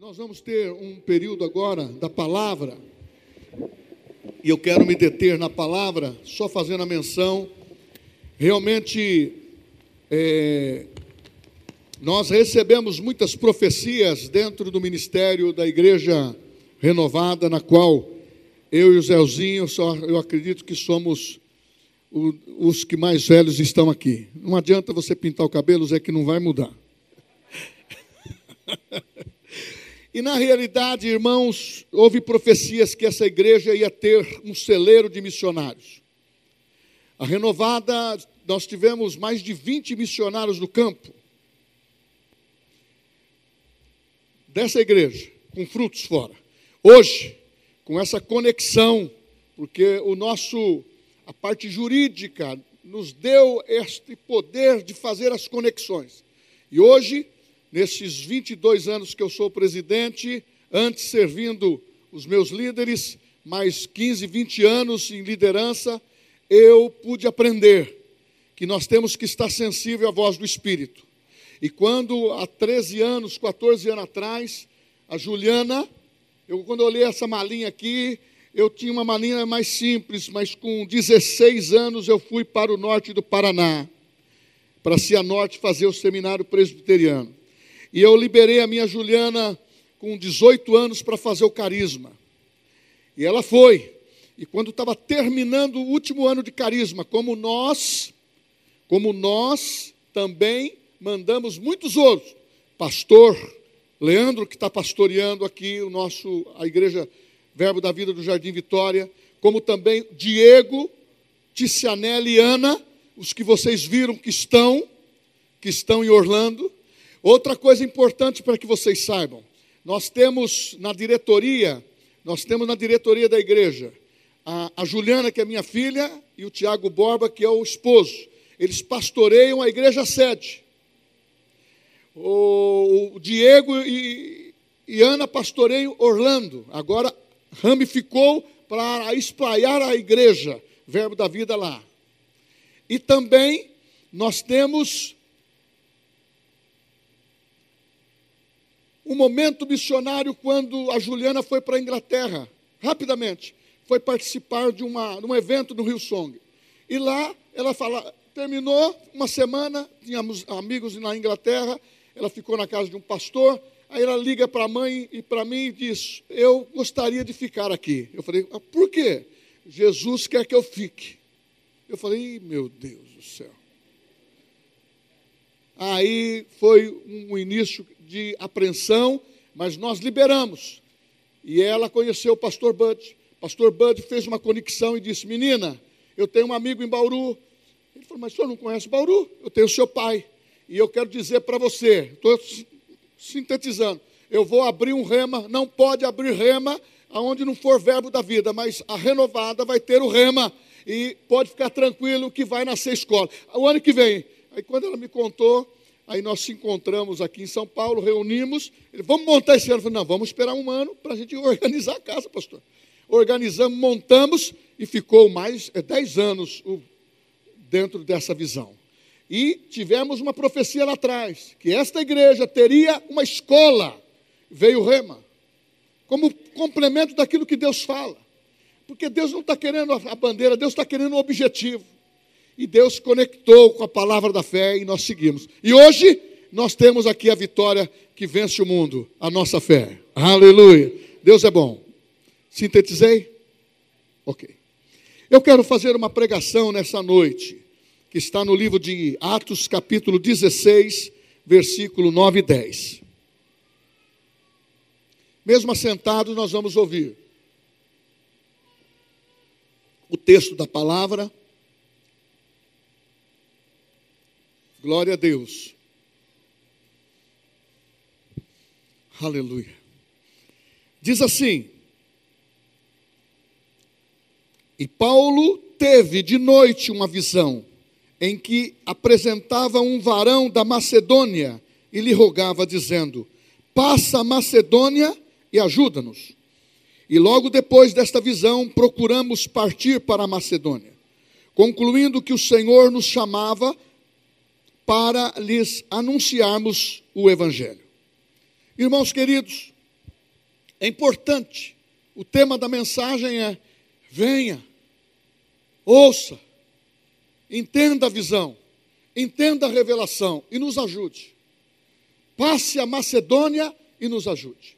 Nós vamos ter um período agora da palavra, e eu quero me deter na palavra, só fazendo a menção. Realmente, é, nós recebemos muitas profecias dentro do ministério da Igreja Renovada, na qual eu e o Zéuzinho, só, eu acredito que somos o, os que mais velhos estão aqui. Não adianta você pintar o cabelo, Zé, que não vai mudar. E na realidade, irmãos, houve profecias que essa igreja ia ter um celeiro de missionários. A renovada, nós tivemos mais de 20 missionários no campo. Dessa igreja, com frutos fora. Hoje, com essa conexão, porque o nosso, a parte jurídica nos deu este poder de fazer as conexões. E hoje, nesses 22 anos que eu sou presidente, antes servindo os meus líderes, mais 15, 20 anos em liderança, eu pude aprender que nós temos que estar sensível à voz do Espírito. E quando há 13 anos, 14 anos atrás, a Juliana, eu quando eu olhei essa malinha aqui, eu tinha uma malinha mais simples, mas com 16 anos eu fui para o norte do Paraná, para Cianorte fazer o seminário presbiteriano. E eu liberei a minha Juliana com 18 anos para fazer o carisma. E ela foi. E quando estava terminando o último ano de carisma, como nós, como nós também mandamos muitos outros, pastor Leandro, que está pastoreando aqui o nosso, a igreja Verbo da Vida do Jardim Vitória, como também Diego, Ticianelli e Ana, os que vocês viram que estão, que estão em Orlando, Outra coisa importante para que vocês saibam: nós temos na diretoria, nós temos na diretoria da igreja a, a Juliana, que é minha filha, e o Tiago Borba, que é o esposo. Eles pastoreiam a igreja sede. O, o Diego e, e Ana pastoreiam Orlando. Agora ramificou para espraiar a igreja, verbo da vida lá. E também nós temos um momento missionário quando a Juliana foi para a Inglaterra, rapidamente, foi participar de, uma, de um evento no Rio Song. E lá ela fala, terminou uma semana, tínhamos amigos na Inglaterra, ela ficou na casa de um pastor, aí ela liga para a mãe e para mim e diz: Eu gostaria de ficar aqui. Eu falei: ah, Por quê? Jesus quer que eu fique. Eu falei: Meu Deus do céu. Aí foi um início de apreensão, mas nós liberamos. E ela conheceu o pastor Bud. Pastor Bud fez uma conexão e disse: Menina, eu tenho um amigo em Bauru. Ele falou: Mas o senhor não conhece Bauru? Eu tenho seu pai. E eu quero dizer para você, estou sintetizando, eu vou abrir um rema, não pode abrir rema aonde não for verbo da vida, mas a renovada vai ter o rema e pode ficar tranquilo que vai nascer escola. O ano que vem, aí quando ela me contou, Aí nós se encontramos aqui em São Paulo, reunimos. Ele, vamos montar esse ano. Eu falei, não, vamos esperar um ano para a gente organizar a casa, pastor. Organizamos, montamos e ficou mais é, dez anos o, dentro dessa visão. E tivemos uma profecia lá atrás, que esta igreja teria uma escola. Veio o rema, como complemento daquilo que Deus fala. Porque Deus não está querendo a bandeira, Deus está querendo um objetivo. E Deus conectou com a palavra da fé e nós seguimos. E hoje nós temos aqui a vitória que vence o mundo, a nossa fé. Aleluia. Deus é bom. Sintetizei? Ok. Eu quero fazer uma pregação nessa noite, que está no livro de Atos, capítulo 16, versículo 9 e 10. Mesmo assentados, nós vamos ouvir o texto da palavra Glória a Deus. Aleluia. Diz assim: E Paulo teve de noite uma visão, em que apresentava um varão da Macedônia e lhe rogava, dizendo: Passa a Macedônia e ajuda-nos. E logo depois desta visão, procuramos partir para a Macedônia, concluindo que o Senhor nos chamava para lhes anunciarmos o Evangelho. Irmãos queridos, É importante. O tema da mensagem é: venha, ouça, entenda a visão, entenda a revelação e nos ajude. Passe a Macedônia e nos ajude.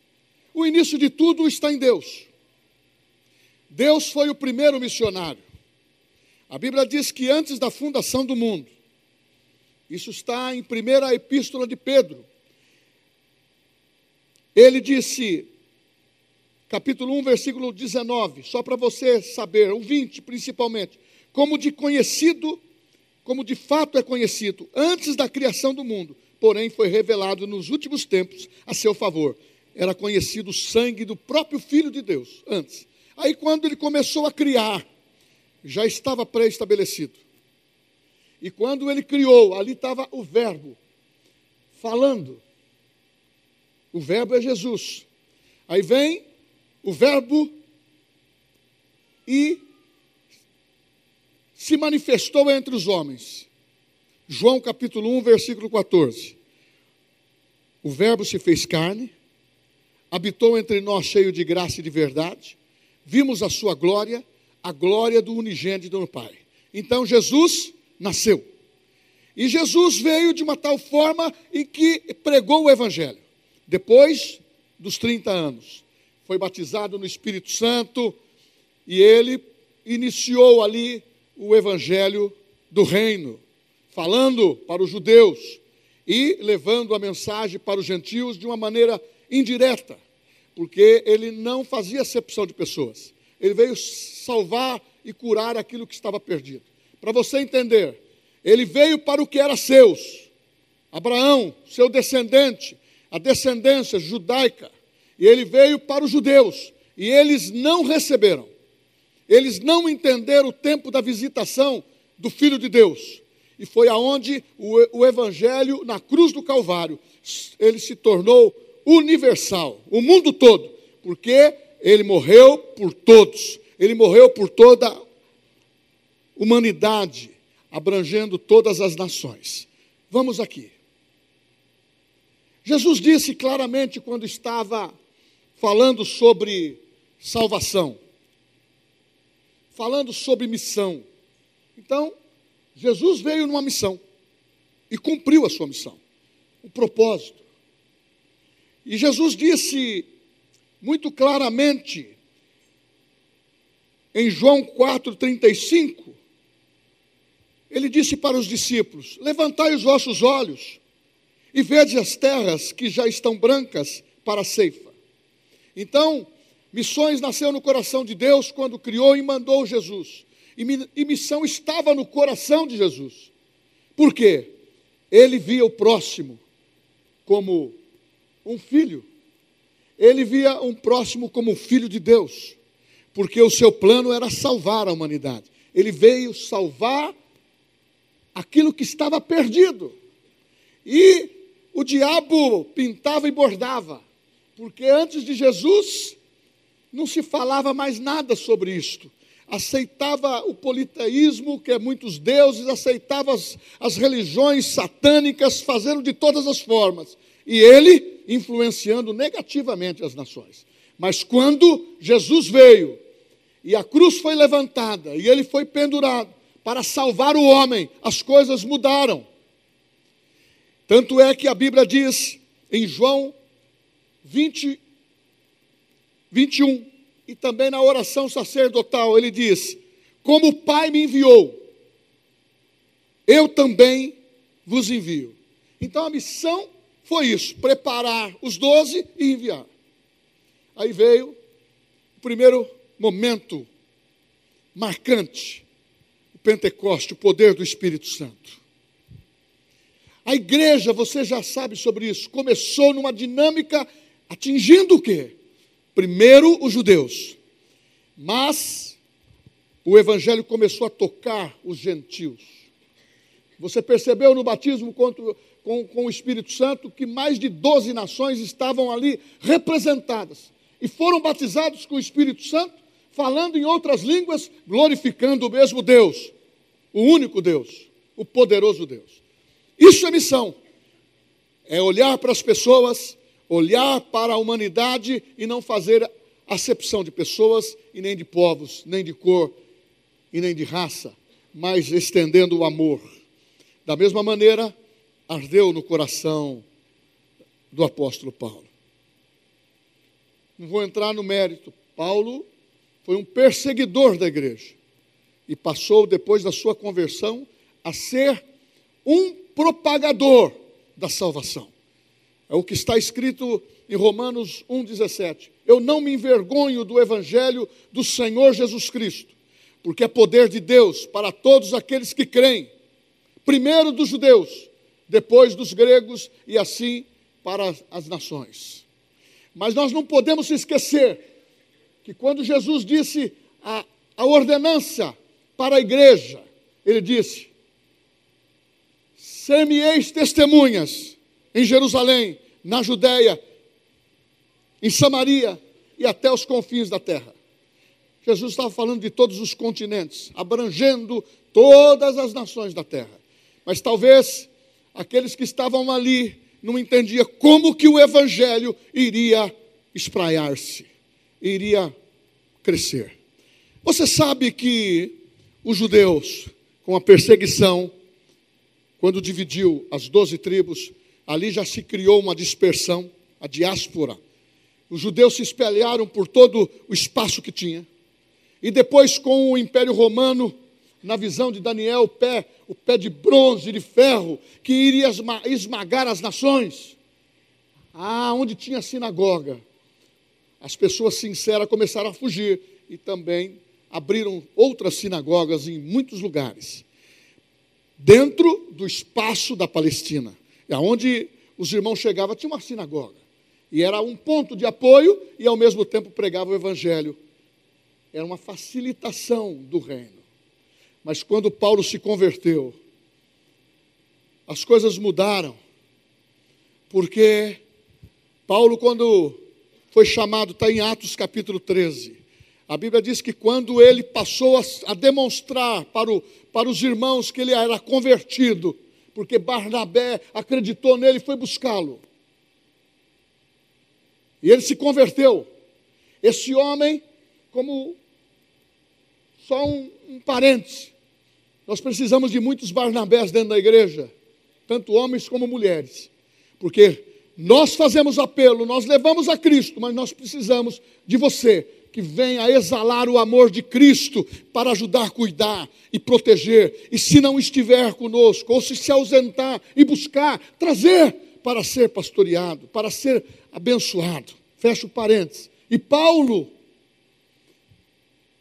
O início de tudo está em Deus. Deus foi o primeiro missionário. A Bíblia diz que antes da fundação do mundo, isso está em primeira epístola de Pedro, ele disse, capítulo 1, versículo 19, só para você saber, o 20 principalmente, como de conhecido, como de fato é conhecido, antes da criação do mundo, porém foi revelado nos últimos tempos a seu favor. Era conhecido o sangue do próprio Filho de Deus, antes. Aí, quando ele começou a criar, já estava pré-estabelecido. E quando ele criou, ali estava o Verbo, falando. O Verbo é Jesus. Aí vem o Verbo e se manifestou entre os homens. João capítulo 1, versículo 14. O Verbo se fez carne, habitou entre nós cheio de graça e de verdade, vimos a sua glória, a glória do unigênito do Pai. Então Jesus nasceu. E Jesus veio de uma tal forma em que pregou o Evangelho. Depois dos 30 anos, foi batizado no Espírito Santo e ele iniciou ali o Evangelho do Reino, falando para os judeus e levando a mensagem para os gentios de uma maneira indireta, porque ele não fazia acepção de pessoas. Ele veio salvar e curar aquilo que estava perdido. Para você entender, ele veio para o que era seus. Abraão, seu descendente, a descendência judaica, e ele veio para os judeus, e eles não receberam. Eles não entenderam o tempo da visitação do Filho de Deus. E foi aonde o, o Evangelho, na cruz do Calvário, ele se tornou universal, o mundo todo, porque ele morreu por todos, ele morreu por toda humanidade, abrangendo todas as nações. Vamos aqui. Jesus disse claramente quando estava falando sobre salvação, falando sobre missão. Então, Jesus veio numa missão e cumpriu a sua missão, o propósito. E Jesus disse muito claramente em João 4:35, ele disse para os discípulos: Levantai os vossos olhos e vede as terras que já estão brancas para a ceifa. Então, missões nasceu no coração de Deus quando criou e mandou Jesus. E, missão estava no coração de Jesus. Por quê? Ele via o próximo como um filho. Ele via um próximo como um filho de Deus. Porque o seu plano era salvar a humanidade. Ele veio salvar aquilo que estava perdido. E o diabo pintava e bordava, porque antes de Jesus não se falava mais nada sobre isto. Aceitava o politeísmo, que é muitos deuses, aceitava as, as religiões satânicas, fazendo de todas as formas. E ele influenciando negativamente as nações. Mas quando Jesus veio e a cruz foi levantada e ele foi pendurado para salvar o homem, as coisas mudaram. Tanto é que a Bíblia diz em João 20, 21, e também na oração sacerdotal, ele diz: Como o Pai me enviou, eu também vos envio. Então a missão foi isso: preparar os doze e enviar. Aí veio o primeiro momento marcante, Pentecoste, o poder do Espírito Santo. A igreja, você já sabe sobre isso, começou numa dinâmica atingindo o quê? Primeiro os judeus, mas o evangelho começou a tocar os gentios. Você percebeu no batismo com, com, com o Espírito Santo que mais de 12 nações estavam ali representadas e foram batizados com o Espírito Santo, falando em outras línguas, glorificando o mesmo Deus, o único Deus, o poderoso Deus. Isso é missão. É olhar para as pessoas, olhar para a humanidade e não fazer acepção de pessoas e nem de povos, nem de cor e nem de raça, mas estendendo o amor. Da mesma maneira, ardeu no coração do apóstolo Paulo. Não vou entrar no mérito. Paulo foi um perseguidor da igreja e passou, depois da sua conversão, a ser um propagador da salvação. É o que está escrito em Romanos 1,17. Eu não me envergonho do evangelho do Senhor Jesus Cristo, porque é poder de Deus para todos aqueles que creem, primeiro dos judeus, depois dos gregos e assim para as nações. Mas nós não podemos esquecer que quando Jesus disse a, a ordenança para a igreja, ele disse: Ser-me-eis testemunhas em Jerusalém, na Judéia, em Samaria e até os confins da terra. Jesus estava falando de todos os continentes, abrangendo todas as nações da terra. Mas talvez aqueles que estavam ali não entendiam como que o evangelho iria espraiar-se, iria crescer. Você sabe que os judeus, com a perseguição, quando dividiu as doze tribos, ali já se criou uma dispersão, a diáspora. Os judeus se espalharam por todo o espaço que tinha. E depois, com o Império Romano, na visão de Daniel, o pé, o pé de bronze, de ferro, que iria esmagar as nações. Ah, onde tinha sinagoga, as pessoas sinceras começaram a fugir e também abriram outras sinagogas em muitos lugares, dentro do espaço da Palestina, aonde os irmãos chegavam, tinha uma sinagoga, e era um ponto de apoio e ao mesmo tempo pregava o evangelho. Era uma facilitação do reino. Mas quando Paulo se converteu, as coisas mudaram, porque Paulo, quando foi chamado, está em Atos capítulo 13. A Bíblia diz que quando ele passou a, a demonstrar para, o, para os irmãos que ele era convertido, porque Barnabé acreditou nele e foi buscá-lo. E ele se converteu. Esse homem, como só um, um parêntese, nós precisamos de muitos Barnabés dentro da igreja, tanto homens como mulheres, porque nós fazemos apelo, nós levamos a Cristo, mas nós precisamos de você que venha exalar o amor de Cristo para ajudar cuidar e proteger. E se não estiver conosco, ou se se ausentar e buscar, trazer para ser pastoreado, para ser abençoado. Fecha o parênteses. E Paulo,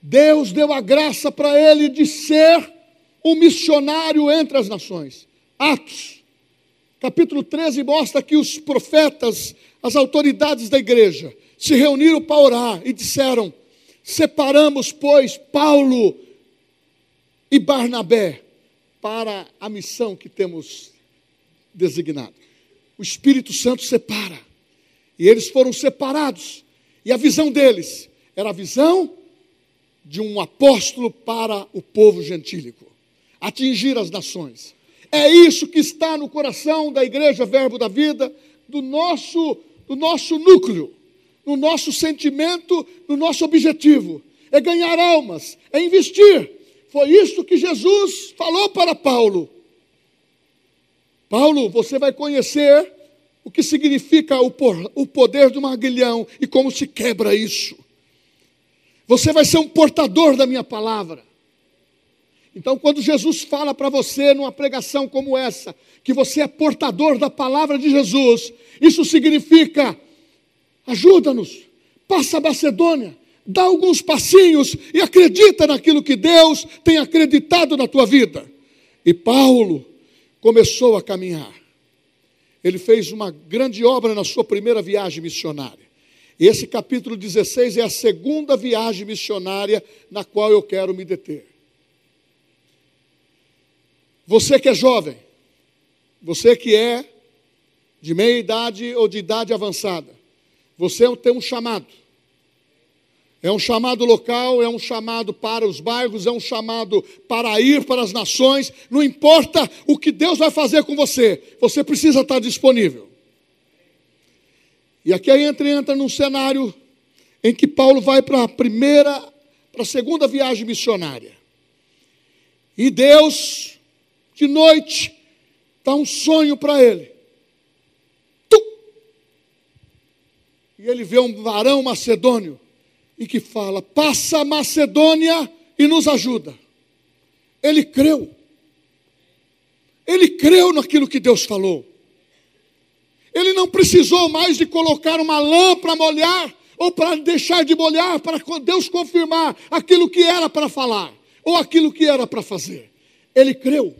Deus deu a graça para ele de ser um missionário entre as nações. Atos capítulo 13 mostra que os profetas, as autoridades da igreja, se reuniram para orar e disseram: Separamos, pois, Paulo e Barnabé para a missão que temos designado. O Espírito Santo separa. E eles foram separados. E a visão deles era a visão de um apóstolo para o povo gentílico atingir as nações. É isso que está no coração da igreja Verbo da Vida, do nosso, do nosso núcleo, no nosso sentimento, no nosso objetivo. É ganhar almas, é investir. Foi isso que Jesus falou para Paulo. Paulo, você vai conhecer o que significa o poder do aguilhão e como se quebra isso. Você vai ser um portador da minha palavra. Então, quando Jesus fala para você numa pregação como essa, que você é portador da palavra de Jesus, isso significa: ajuda-nos, passa a Macedônia, dá alguns passinhos e acredita naquilo que Deus tem acreditado na tua vida. E Paulo começou a caminhar. Ele fez uma grande obra na sua primeira viagem missionária. Esse capítulo 16 é a segunda viagem missionária na qual eu quero me deter. Você que é jovem, você que é de meia idade ou de idade avançada, você tem um chamado. É um chamado local, é um chamado para os bairros, é um chamado para ir para as nações. Não importa o que Deus vai fazer com você, você precisa estar disponível. E aqui entra, entra num cenário em que Paulo vai para a primeira, para a segunda viagem missionária. E Deus, de noite, dá um sonho para ele. E ele vê um varão macedônio e que fala: passa a Macedônia e nos ajuda. Ele creu. Ele creu naquilo que Deus falou. Ele não precisou mais de colocar uma lã para molhar, ou para deixar de molhar, para Deus confirmar aquilo que era para falar, ou aquilo que era para fazer. Ele creu.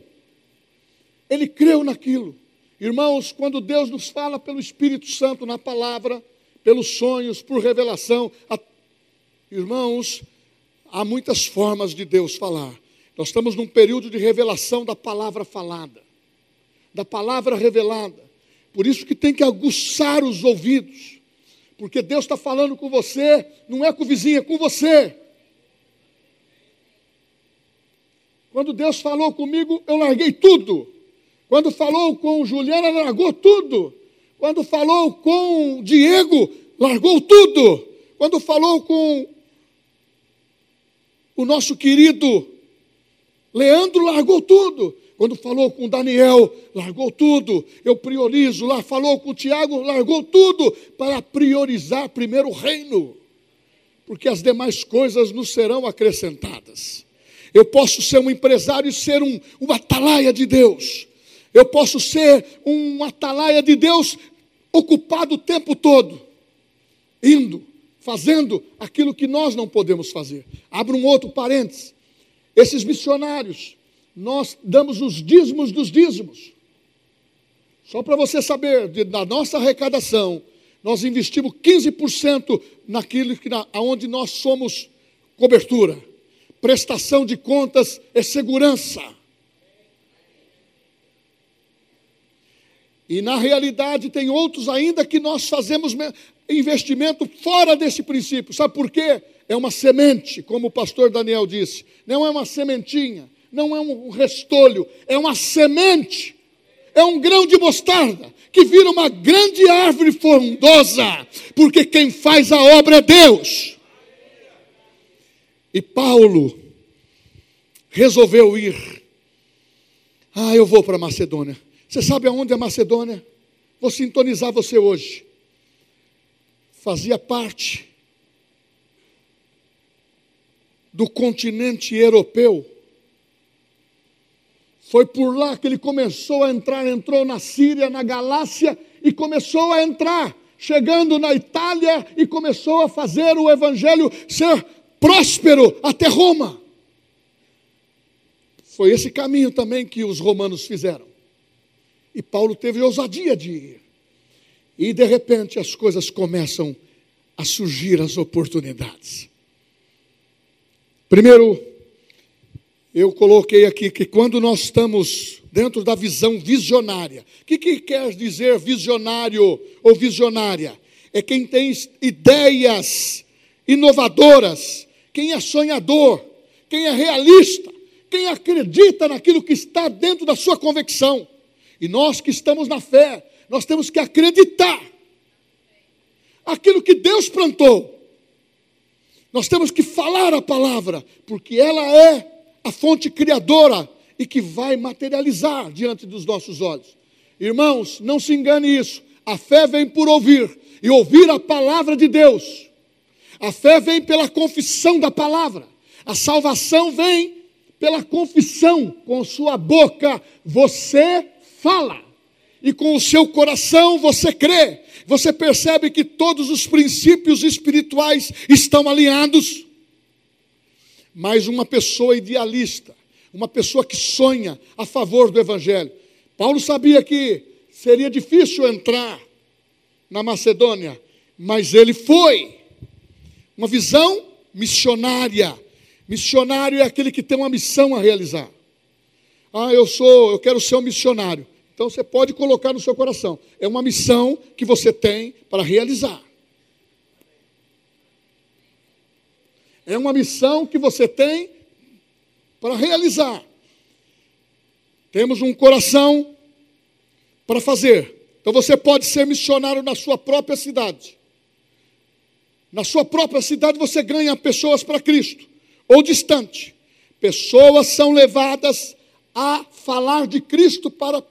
Ele creu naquilo. Irmãos, quando Deus nos fala pelo Espírito Santo na palavra, pelos sonhos, por revelação, a... irmãos, há muitas formas de Deus falar. Nós estamos num período de revelação da palavra falada, da palavra revelada. Por isso que tem que aguçar os ouvidos, porque Deus está falando com você, não é com o vizinho, é com você. Quando Deus falou comigo, eu larguei tudo. Quando falou com Juliana, largou tudo. Quando falou com Diego, largou tudo. Quando falou com o nosso querido Leandro, largou tudo. Quando falou com Daniel, largou tudo. Eu priorizo lá. Falou com Tiago, largou tudo para priorizar primeiro o reino. Porque as demais coisas nos serão acrescentadas. Eu posso ser um empresário e ser um, um atalaia de Deus. Eu posso ser um atalaia de Deus ocupado o tempo todo, indo, fazendo aquilo que nós não podemos fazer. Abra um outro parênteses. Esses missionários nós damos os dízimos dos dízimos. Só para você saber, da nossa arrecadação, nós investimos 15% naquilo que, na, onde nós somos cobertura. Prestação de contas é segurança. E na realidade tem outros ainda que nós fazemos investimento fora desse princípio. Sabe por quê? É uma semente, como o pastor Daniel disse. Não é uma sementinha não é um restolho, é uma semente, é um grão de mostarda que vira uma grande árvore frondosa, porque quem faz a obra é Deus. E Paulo resolveu ir. Ah, eu vou para Macedônia. Você sabe aonde é Macedônia? Vou sintonizar você hoje. Fazia parte do continente europeu foi por lá que ele começou a entrar, entrou na Síria, na Galácia e começou a entrar, chegando na Itália e começou a fazer o evangelho ser próspero até Roma. Foi esse caminho também que os romanos fizeram. E Paulo teve ousadia de ir. E de repente as coisas começam a surgir as oportunidades. Primeiro, eu coloquei aqui que quando nós estamos dentro da visão visionária, o que, que quer dizer visionário ou visionária? É quem tem ideias inovadoras, quem é sonhador, quem é realista, quem acredita naquilo que está dentro da sua convicção. E nós que estamos na fé, nós temos que acreditar aquilo que Deus plantou. Nós temos que falar a palavra, porque ela é a fonte criadora e que vai materializar diante dos nossos olhos. Irmãos, não se engane isso. A fé vem por ouvir e ouvir a palavra de Deus. A fé vem pela confissão da palavra. A salvação vem pela confissão. Com sua boca você fala e com o seu coração você crê. Você percebe que todos os princípios espirituais estão alinhados mas uma pessoa idealista, uma pessoa que sonha a favor do Evangelho. Paulo sabia que seria difícil entrar na Macedônia, mas ele foi. Uma visão missionária. Missionário é aquele que tem uma missão a realizar. Ah, eu sou, eu quero ser um missionário. Então você pode colocar no seu coração. É uma missão que você tem para realizar. É uma missão que você tem para realizar. Temos um coração para fazer, Então você pode ser missionário na sua própria cidade. Na sua própria cidade você ganha pessoas para Cristo, ou distante. Pessoas são levadas a falar de Cristo para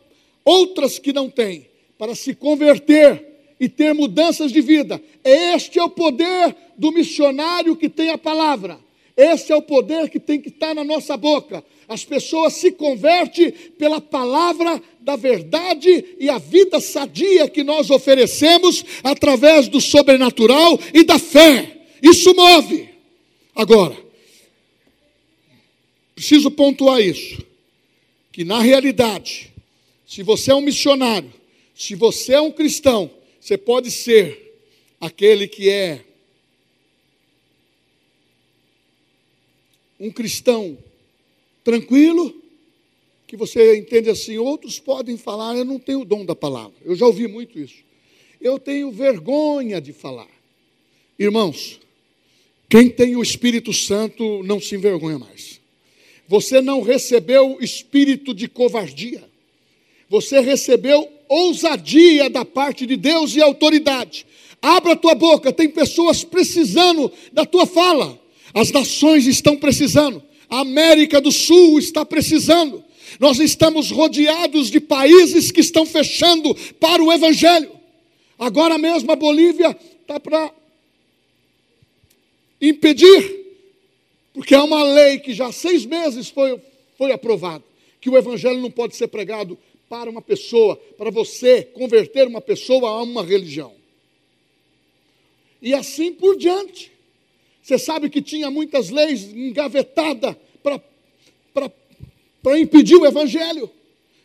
outras que não têm, para se converter e ter mudanças de vida. Este é o poder do missionário que tem a palavra. Esse é o poder que tem que estar na nossa boca. As pessoas se convertem pela palavra da verdade e a vida sadia que nós oferecemos através do sobrenatural e da fé. Isso move. Agora, preciso pontuar isso: que na realidade, se você é um missionário, se você é um cristão, você pode ser aquele que é um cristão tranquilo, que você entende assim, outros podem falar, eu não tenho o dom da palavra. Eu já ouvi muito isso. Eu tenho vergonha de falar. Irmãos, quem tem o Espírito Santo não se envergonha mais. Você não recebeu espírito de covardia. Você recebeu ousadia da parte de Deus e autoridade. Abra a tua boca, tem pessoas precisando da tua fala. As nações estão precisando. A América do Sul está precisando. Nós estamos rodeados de países que estão fechando para o Evangelho. Agora mesmo a Bolívia está para impedir, porque há uma lei que já há seis meses foi, foi aprovada, que o Evangelho não pode ser pregado para uma pessoa, para você converter uma pessoa a uma religião. E assim por diante. Você sabe que tinha muitas leis engavetadas para impedir o evangelho.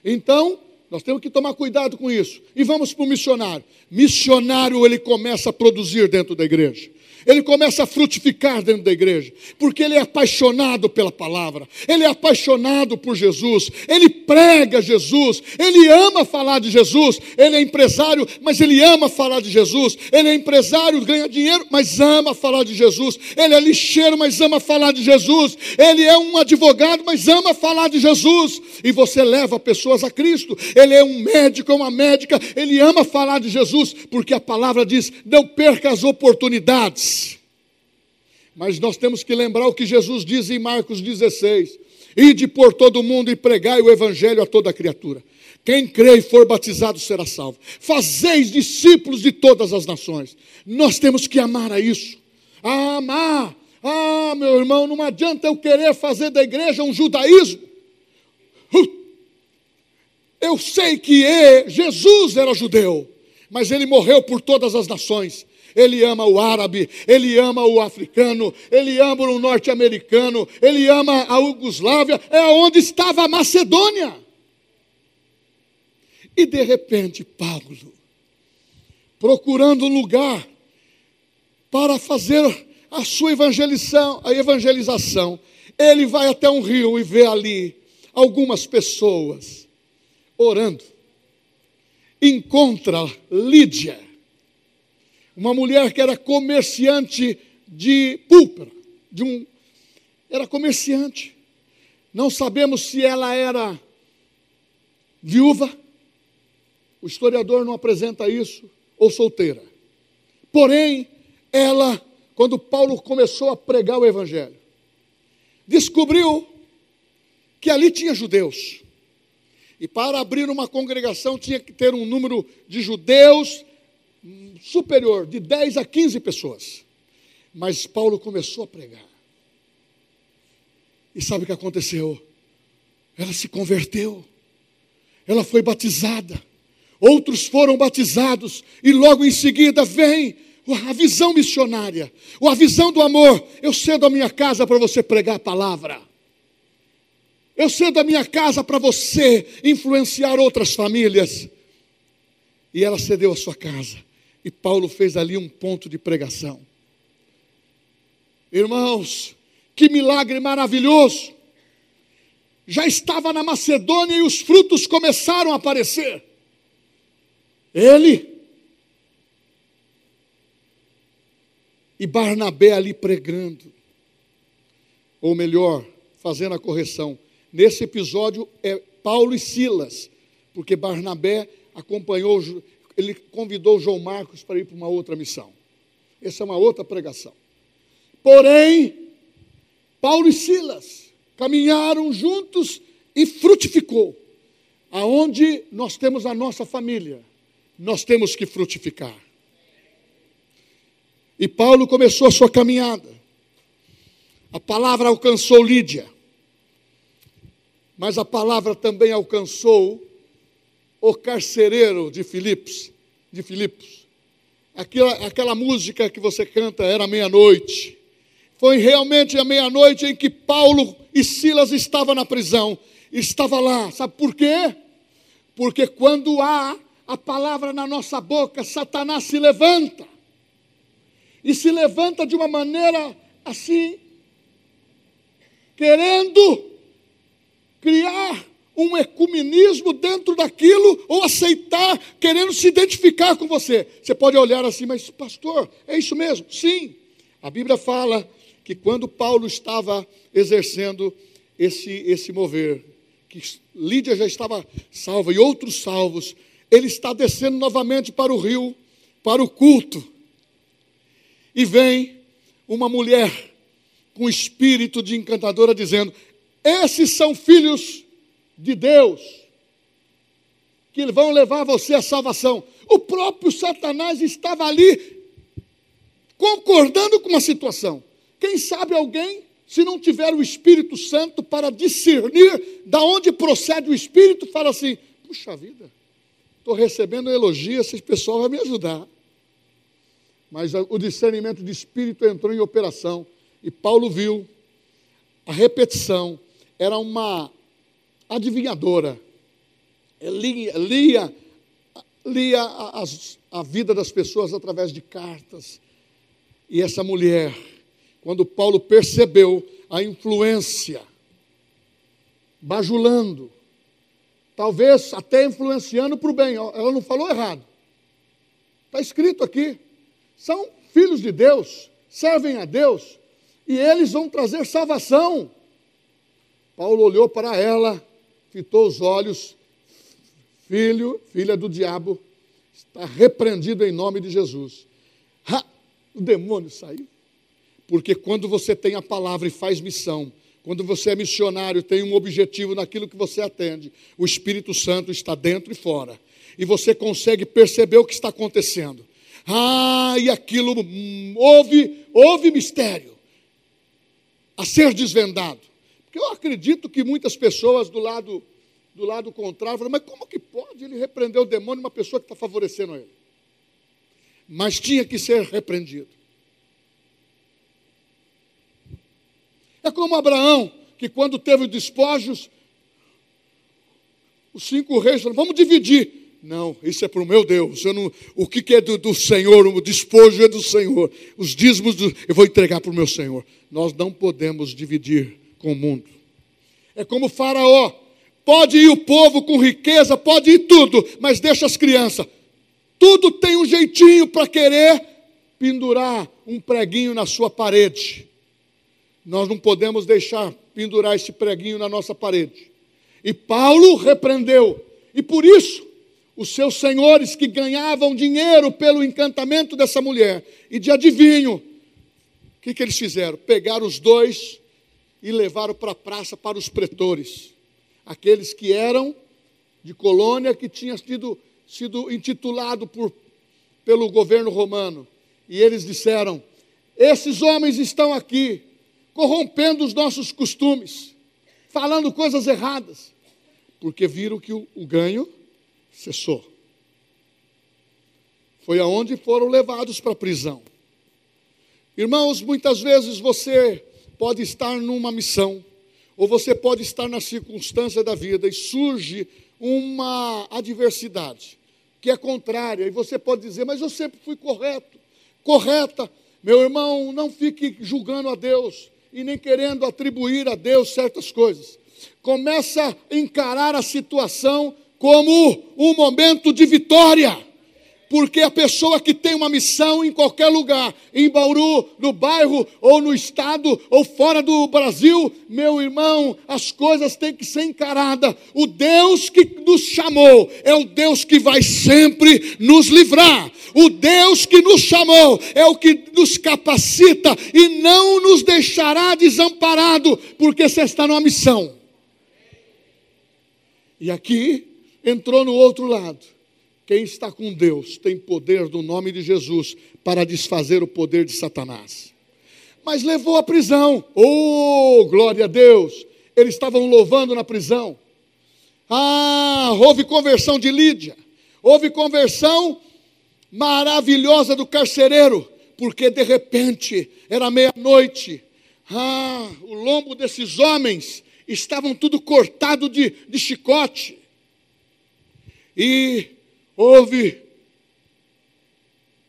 Então, nós temos que tomar cuidado com isso. E vamos para o missionário. Missionário, ele começa a produzir dentro da igreja ele começa a frutificar dentro da igreja, porque ele é apaixonado pela palavra, ele é apaixonado por Jesus, ele prega Jesus, ele ama falar de Jesus, ele é empresário, mas ele ama falar de Jesus, ele é empresário, ganha dinheiro, mas ama falar de Jesus, ele é lixeiro, mas ama falar de Jesus, ele é um advogado, mas ama falar de Jesus, e você leva pessoas a Cristo, ele é um médico, é uma médica, ele ama falar de Jesus, porque a palavra diz: não perca as oportunidades. Mas nós temos que lembrar o que Jesus diz em Marcos 16: Ide por todo o mundo e pregai o evangelho a toda criatura. Quem crê e for batizado será salvo. Fazeis discípulos de todas as nações. Nós temos que amar a isso. Amar. Ah, meu irmão, não adianta eu querer fazer da igreja um judaísmo. Eu sei que é, Jesus era judeu, mas ele morreu por todas as nações ele ama o árabe, ele ama o africano, ele ama o norte-americano, ele ama a Iugoslávia, é onde estava a Macedônia. E de repente, Paulo, procurando um lugar para fazer a sua evangelização, a evangelização, ele vai até um rio e vê ali algumas pessoas orando. Encontra Lídia, uma mulher que era comerciante de púlpera, de um era comerciante. Não sabemos se ela era viúva. O historiador não apresenta isso ou solteira. Porém, ela, quando Paulo começou a pregar o evangelho, descobriu que ali tinha judeus. E para abrir uma congregação tinha que ter um número de judeus superior, de 10 a 15 pessoas. Mas Paulo começou a pregar. E sabe o que aconteceu? Ela se converteu. Ela foi batizada. Outros foram batizados. E logo em seguida vem a visão missionária, a visão do amor. Eu cedo a minha casa para você pregar a palavra. Eu cedo a minha casa para você influenciar outras famílias. E ela cedeu a sua casa. E Paulo fez ali um ponto de pregação. Irmãos, que milagre maravilhoso! Já estava na Macedônia e os frutos começaram a aparecer. Ele e Barnabé ali pregando. Ou melhor, fazendo a correção. Nesse episódio é Paulo e Silas, porque Barnabé acompanhou, ele convidou João Marcos para ir para uma outra missão. Essa é uma outra pregação. Porém, Paulo e Silas caminharam juntos e frutificou. Aonde nós temos a nossa família, nós temos que frutificar. E Paulo começou a sua caminhada. A palavra alcançou Lídia, mas a palavra também alcançou o carcereiro de Filipos, de Filipos. Aquela, aquela música que você canta era meia-noite. Foi realmente a meia-noite em que Paulo e Silas estavam na prisão. Estava lá, sabe por quê? Porque quando há a palavra na nossa boca, Satanás se levanta. E se levanta de uma maneira assim, querendo criar um ecumenismo dentro daquilo ou aceitar, querendo se identificar com você. Você pode olhar assim, mas pastor, é isso mesmo? Sim. A Bíblia fala que quando Paulo estava exercendo esse, esse mover, que Lídia já estava salva e outros salvos, ele está descendo novamente para o rio, para o culto. E vem uma mulher com espírito de encantadora dizendo: Esses são filhos de Deus, que vão levar você à salvação. O próprio Satanás estava ali concordando com uma situação. Quem sabe alguém, se não tiver o Espírito Santo para discernir da onde procede o Espírito, fala assim: puxa vida, estou recebendo elogio, esse pessoal vai me ajudar. Mas o discernimento de Espírito entrou em operação e Paulo viu a repetição, era uma adivinhadora, lia, lia, lia a, a vida das pessoas através de cartas. E essa mulher, quando Paulo percebeu a influência, bajulando, talvez até influenciando para o bem, ela não falou errado. Está escrito aqui. São filhos de Deus, servem a Deus, e eles vão trazer salvação. Paulo olhou para ela, fitou os olhos, filho, filha do diabo, está repreendido em nome de Jesus. Ha, o demônio saiu. Porque quando você tem a palavra e faz missão, quando você é missionário, tem um objetivo naquilo que você atende, o Espírito Santo está dentro e fora. E você consegue perceber o que está acontecendo. Ah, e aquilo hum, houve, houve mistério a ser desvendado. Eu acredito que muitas pessoas do lado do lado contrário falam, mas como que pode ele repreender o demônio uma pessoa que está favorecendo ele? Mas tinha que ser repreendido. É como Abraão, que quando teve despojos, os cinco reis falaram, vamos dividir. Não, isso é para o meu Deus. Não, o que, que é do, do, Senhor? O despojo é do Senhor. Os dízimos do, eu vou entregar para o meu Senhor. Nós não podemos dividir com o mundo. É como Faraó. Pode ir o povo com riqueza, pode ir tudo, mas deixa as crianças. Tudo tem um jeitinho para querer pendurar um preguinho na sua parede. Nós não podemos deixar pendurar esse preguinho na nossa parede. E Paulo repreendeu. E por isso, os seus senhores que ganhavam dinheiro pelo encantamento dessa mulher e de adivinho, o que, que eles fizeram? Pegaram os dois e levaram para a praça para os pretores, aqueles que eram de colônia que tinha sido, sido intitulado por, pelo governo romano. E eles disseram: Esses homens estão aqui, corrompendo os nossos costumes, falando coisas erradas, porque viram que o, o ganho cessou. Foi aonde foram levados para a prisão. Irmãos, muitas vezes você pode estar numa missão, ou você pode estar na circunstância da vida e surge uma adversidade que é contrária, e você pode dizer, mas eu sempre fui correto, correta. Meu irmão, não fique julgando a Deus e nem querendo atribuir a Deus certas coisas. Começa a encarar a situação como um momento de vitória. Porque a pessoa que tem uma missão em qualquer lugar, em Bauru, no bairro, ou no estado, ou fora do Brasil, meu irmão, as coisas têm que ser encaradas. O Deus que nos chamou é o Deus que vai sempre nos livrar. O Deus que nos chamou é o que nos capacita e não nos deixará desamparado, porque você está numa missão. E aqui entrou no outro lado quem está com Deus tem poder do nome de Jesus para desfazer o poder de Satanás. Mas levou à prisão. Oh, glória a Deus! Eles estavam louvando na prisão. Ah, houve conversão de Lídia. Houve conversão maravilhosa do carcereiro, porque de repente era meia-noite. Ah, o lombo desses homens estavam tudo cortado de, de chicote. E houve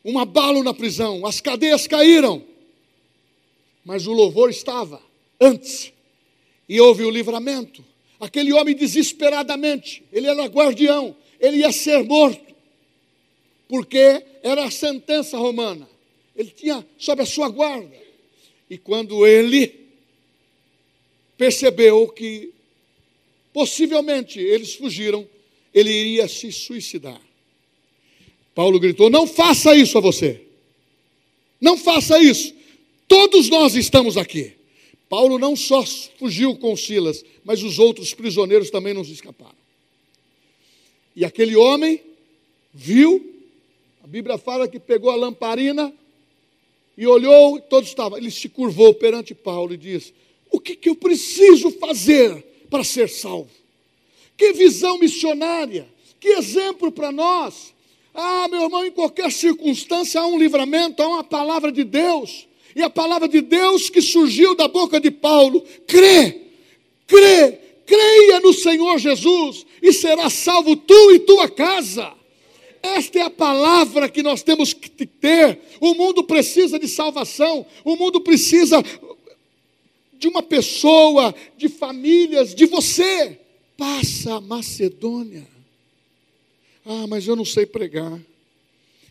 um abalo na prisão, as cadeias caíram, mas o louvor estava antes, e houve o livramento. Aquele homem desesperadamente, ele era guardião, ele ia ser morto, porque era a sentença romana, ele tinha sob a sua guarda. E quando ele percebeu que possivelmente eles fugiram, ele iria se suicidar. Paulo gritou: Não faça isso a você. Não faça isso. Todos nós estamos aqui. Paulo não só fugiu com Silas, mas os outros prisioneiros também não escaparam. E aquele homem viu, a Bíblia fala que pegou a lamparina e olhou, todos estavam. Ele se curvou perante Paulo e disse: O que, que eu preciso fazer para ser salvo? Que visão missionária, que exemplo para nós. Ah, meu irmão, em qualquer circunstância há um livramento, há uma palavra de Deus. E a palavra de Deus que surgiu da boca de Paulo, crê, crê, creia no Senhor Jesus e será salvo tu e tua casa. Esta é a palavra que nós temos que ter. O mundo precisa de salvação, o mundo precisa de uma pessoa, de famílias, de você. Passa a Macedônia. Ah, mas eu não sei pregar.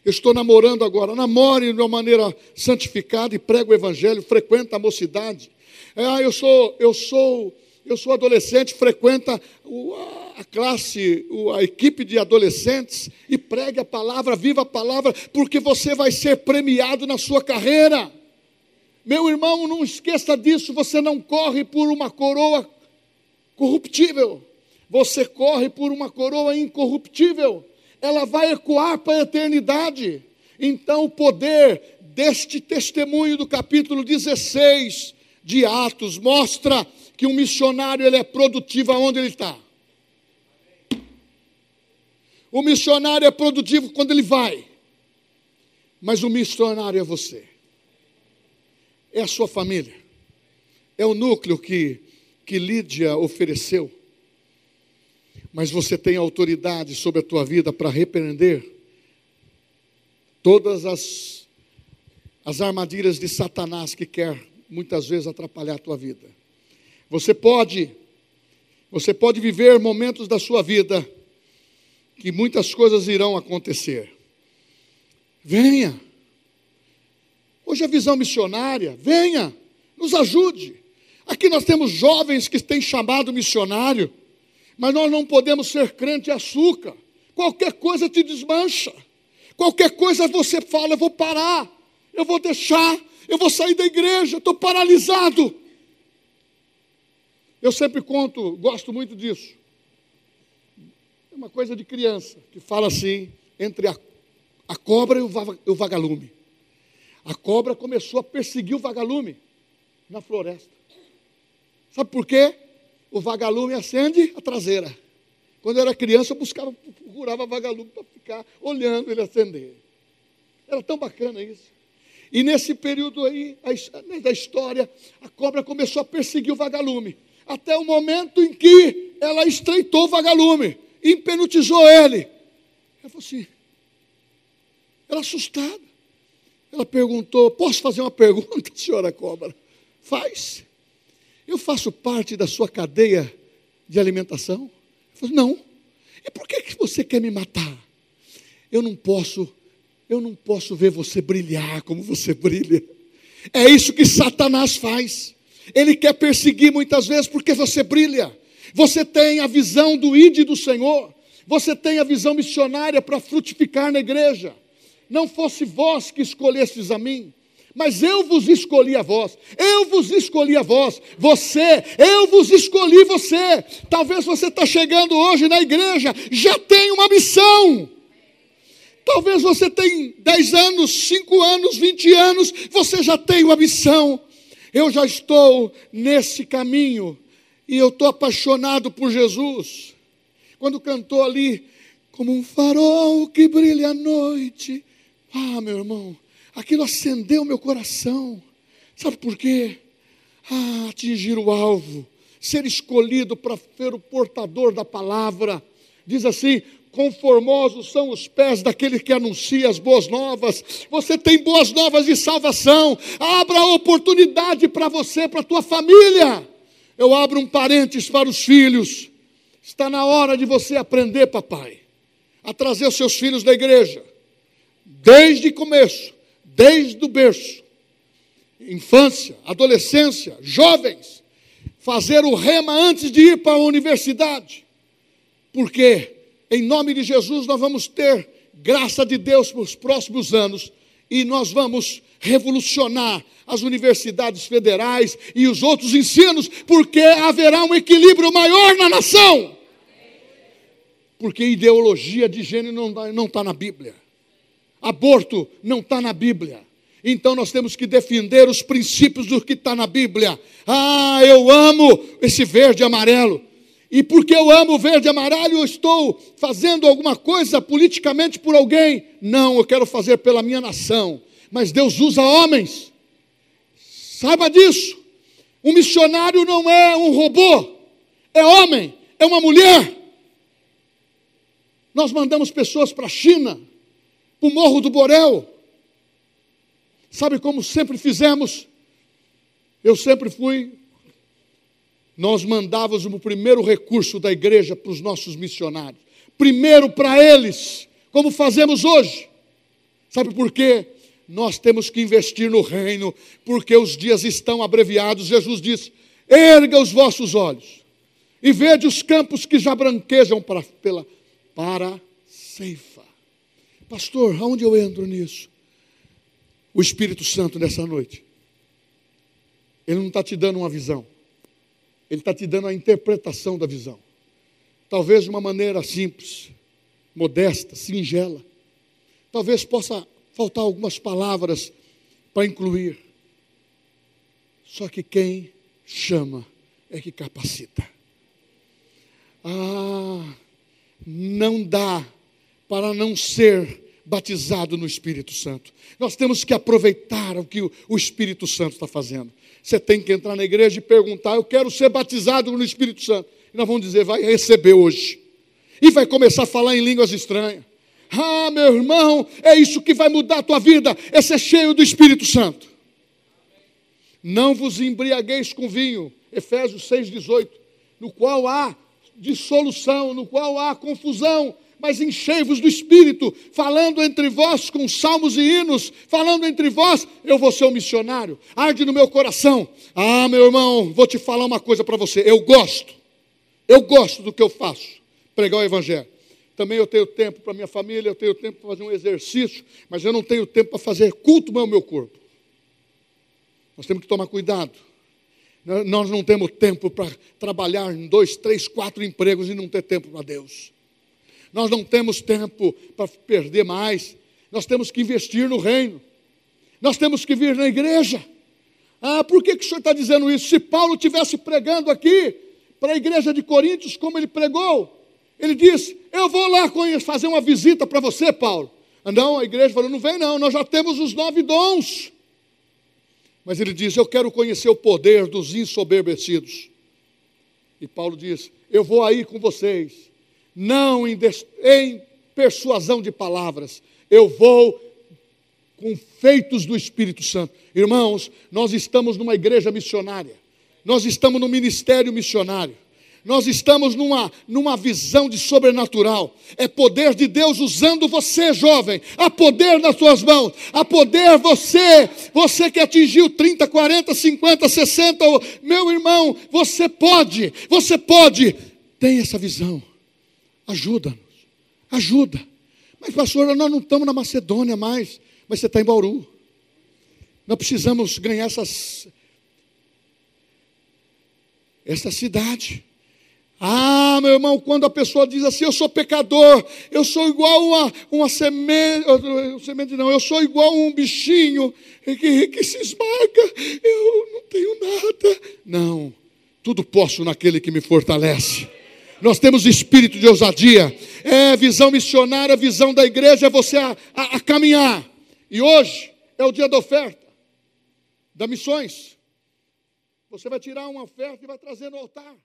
Eu estou namorando agora. Namore de uma maneira santificada e prega o evangelho, frequenta a mocidade. Ah, eu sou, eu sou, eu sou adolescente, frequenta a classe, a equipe de adolescentes e pregue a palavra, viva a palavra, porque você vai ser premiado na sua carreira. Meu irmão, não esqueça disso, você não corre por uma coroa corruptível você corre por uma coroa incorruptível, ela vai ecoar para a eternidade. Então, o poder deste testemunho do capítulo 16 de Atos mostra que um missionário ele é produtivo aonde ele está. O missionário é produtivo quando ele vai, mas o missionário é você, é a sua família, é o núcleo que, que Lídia ofereceu mas você tem autoridade sobre a tua vida para repreender todas as, as armadilhas de Satanás que quer muitas vezes atrapalhar a tua vida. Você pode, você pode viver momentos da sua vida que muitas coisas irão acontecer. Venha. Hoje a visão missionária, venha, nos ajude. Aqui nós temos jovens que têm chamado missionário. Mas nós não podemos ser crente açúcar. Qualquer coisa te desmancha. Qualquer coisa você fala, eu vou parar, eu vou deixar, eu vou sair da igreja, estou paralisado. Eu sempre conto, gosto muito disso. É uma coisa de criança que fala assim, entre a, a cobra e o, o vagalume. A cobra começou a perseguir o vagalume na floresta. Sabe por quê? O vagalume acende a traseira. Quando eu era criança, eu buscava, procurava vagalume para ficar olhando ele acender. Era tão bacana isso. E nesse período aí né, da história, a cobra começou a perseguir o vagalume. Até o momento em que ela estreitou o vagalume, impenutizou ele. Ela falou assim, ela assustada. Ela perguntou: Posso fazer uma pergunta, senhora cobra? Faz. Eu faço parte da sua cadeia de alimentação? Não. E por que, que você quer me matar? eu não posso, eu não posso ver você brilhar como você brilha. É isso que Satanás faz. Ele quer perseguir muitas vezes porque você brilha. Você tem a visão do ide do Senhor. Você tem a visão missionária para frutificar na igreja. Não fosse vós que escolhestes a mim, mas eu vos escolhi a vós, eu vos escolhi a vós, você, eu vos escolhi você. Talvez você está chegando hoje na igreja, já tem uma missão. Talvez você tenha 10 anos, 5 anos, 20 anos, você já tem uma missão. Eu já estou nesse caminho e eu estou apaixonado por Jesus. Quando cantou ali, como um farol que brilha à noite. Ah, meu irmão, aquilo acendeu meu coração. Sabe por quê? Ah, atingir o alvo, ser escolhido para ser o portador da palavra. Diz assim: conformosos são os pés daquele que anuncia as boas novas. Você tem boas novas de salvação. Abra oportunidade para você, para a tua família. Eu abro um parênteses para os filhos. Está na hora de você aprender, papai, a trazer os seus filhos da igreja. Desde o começo, desde o berço. Infância, adolescência, jovens. Fazer o rema antes de ir para a universidade. Por quê? Em nome de Jesus, nós vamos ter graça de Deus para os próximos anos e nós vamos revolucionar as universidades federais e os outros ensinos, porque haverá um equilíbrio maior na nação. Porque ideologia de gênero não está na Bíblia, aborto não está na Bíblia. Então nós temos que defender os princípios do que está na Bíblia. Ah, eu amo esse verde e amarelo. E porque eu amo verde e amarelo, eu estou fazendo alguma coisa politicamente por alguém. Não, eu quero fazer pela minha nação. Mas Deus usa homens. Saiba disso. Um missionário não é um robô, é homem, é uma mulher. Nós mandamos pessoas para a China, para o Morro do Borel. Sabe como sempre fizemos? Eu sempre fui nós mandávamos o primeiro recurso da igreja para os nossos missionários. Primeiro para eles, como fazemos hoje. Sabe por quê? Nós temos que investir no reino, porque os dias estão abreviados. Jesus disse: erga os vossos olhos e vede os campos que já branquejam para, pela, para. Pastor, aonde eu entro nisso? O Espírito Santo nessa noite. Ele não está te dando uma visão. Ele está te dando a interpretação da visão. Talvez de uma maneira simples, modesta, singela. Talvez possa faltar algumas palavras para incluir. Só que quem chama é que capacita. Ah, não dá para não ser batizado no Espírito Santo. Nós temos que aproveitar o que o Espírito Santo está fazendo. Você tem que entrar na igreja e perguntar: Eu quero ser batizado no Espírito Santo. E nós vamos dizer: Vai receber hoje. E vai começar a falar em línguas estranhas. Ah, meu irmão, é isso que vai mudar a tua vida, é ser cheio do Espírito Santo. Não vos embriagueis com vinho, Efésios 6,18, no qual há dissolução, no qual há confusão, mas enchei-vos do Espírito, falando entre vós com salmos e hinos, falando entre vós, eu vou ser um missionário, arde no meu coração. Ah, meu irmão, vou te falar uma coisa para você, eu gosto, eu gosto do que eu faço, pregar o Evangelho. Também eu tenho tempo para minha família, eu tenho tempo para fazer um exercício, mas eu não tenho tempo para fazer culto ao meu corpo. Nós temos que tomar cuidado. Nós não temos tempo para trabalhar em dois, três, quatro empregos e não ter tempo para Deus. Nós não temos tempo para perder mais. Nós temos que investir no reino. Nós temos que vir na igreja. Ah, por que, que o senhor está dizendo isso? Se Paulo tivesse pregando aqui para a igreja de Coríntios, como ele pregou, ele disse: Eu vou lá fazer uma visita para você, Paulo. Ah, não, a igreja falou: Não vem, não, nós já temos os nove dons. Mas ele diz: Eu quero conhecer o poder dos insoberbecidos. E Paulo diz: Eu vou aí com vocês não em, em persuasão de palavras, eu vou com feitos do Espírito Santo. Irmãos, nós estamos numa igreja missionária, nós estamos no ministério missionário. Nós estamos numa, numa visão de sobrenatural. É poder de Deus usando você, jovem. Há poder nas suas mãos. Há poder você. Você que atingiu 30, 40, 50, 60. Meu irmão, você pode. Você pode. Tem essa visão. Ajuda-nos. Ajuda. Mas, pastor, nós não estamos na Macedônia mais. Mas você está em Bauru. Nós precisamos ganhar essas, essa cidade. Ah, meu irmão, quando a pessoa diz assim, eu sou pecador, eu sou igual uma, uma semente, semente não, eu sou igual um bichinho que, que se esmaga, eu não tenho nada. Não, tudo posso naquele que me fortalece. Nós temos espírito de ousadia, é visão missionária, visão da igreja, é você a, a, a caminhar. E hoje é o dia da oferta, da missões. Você vai tirar uma oferta e vai trazer no altar.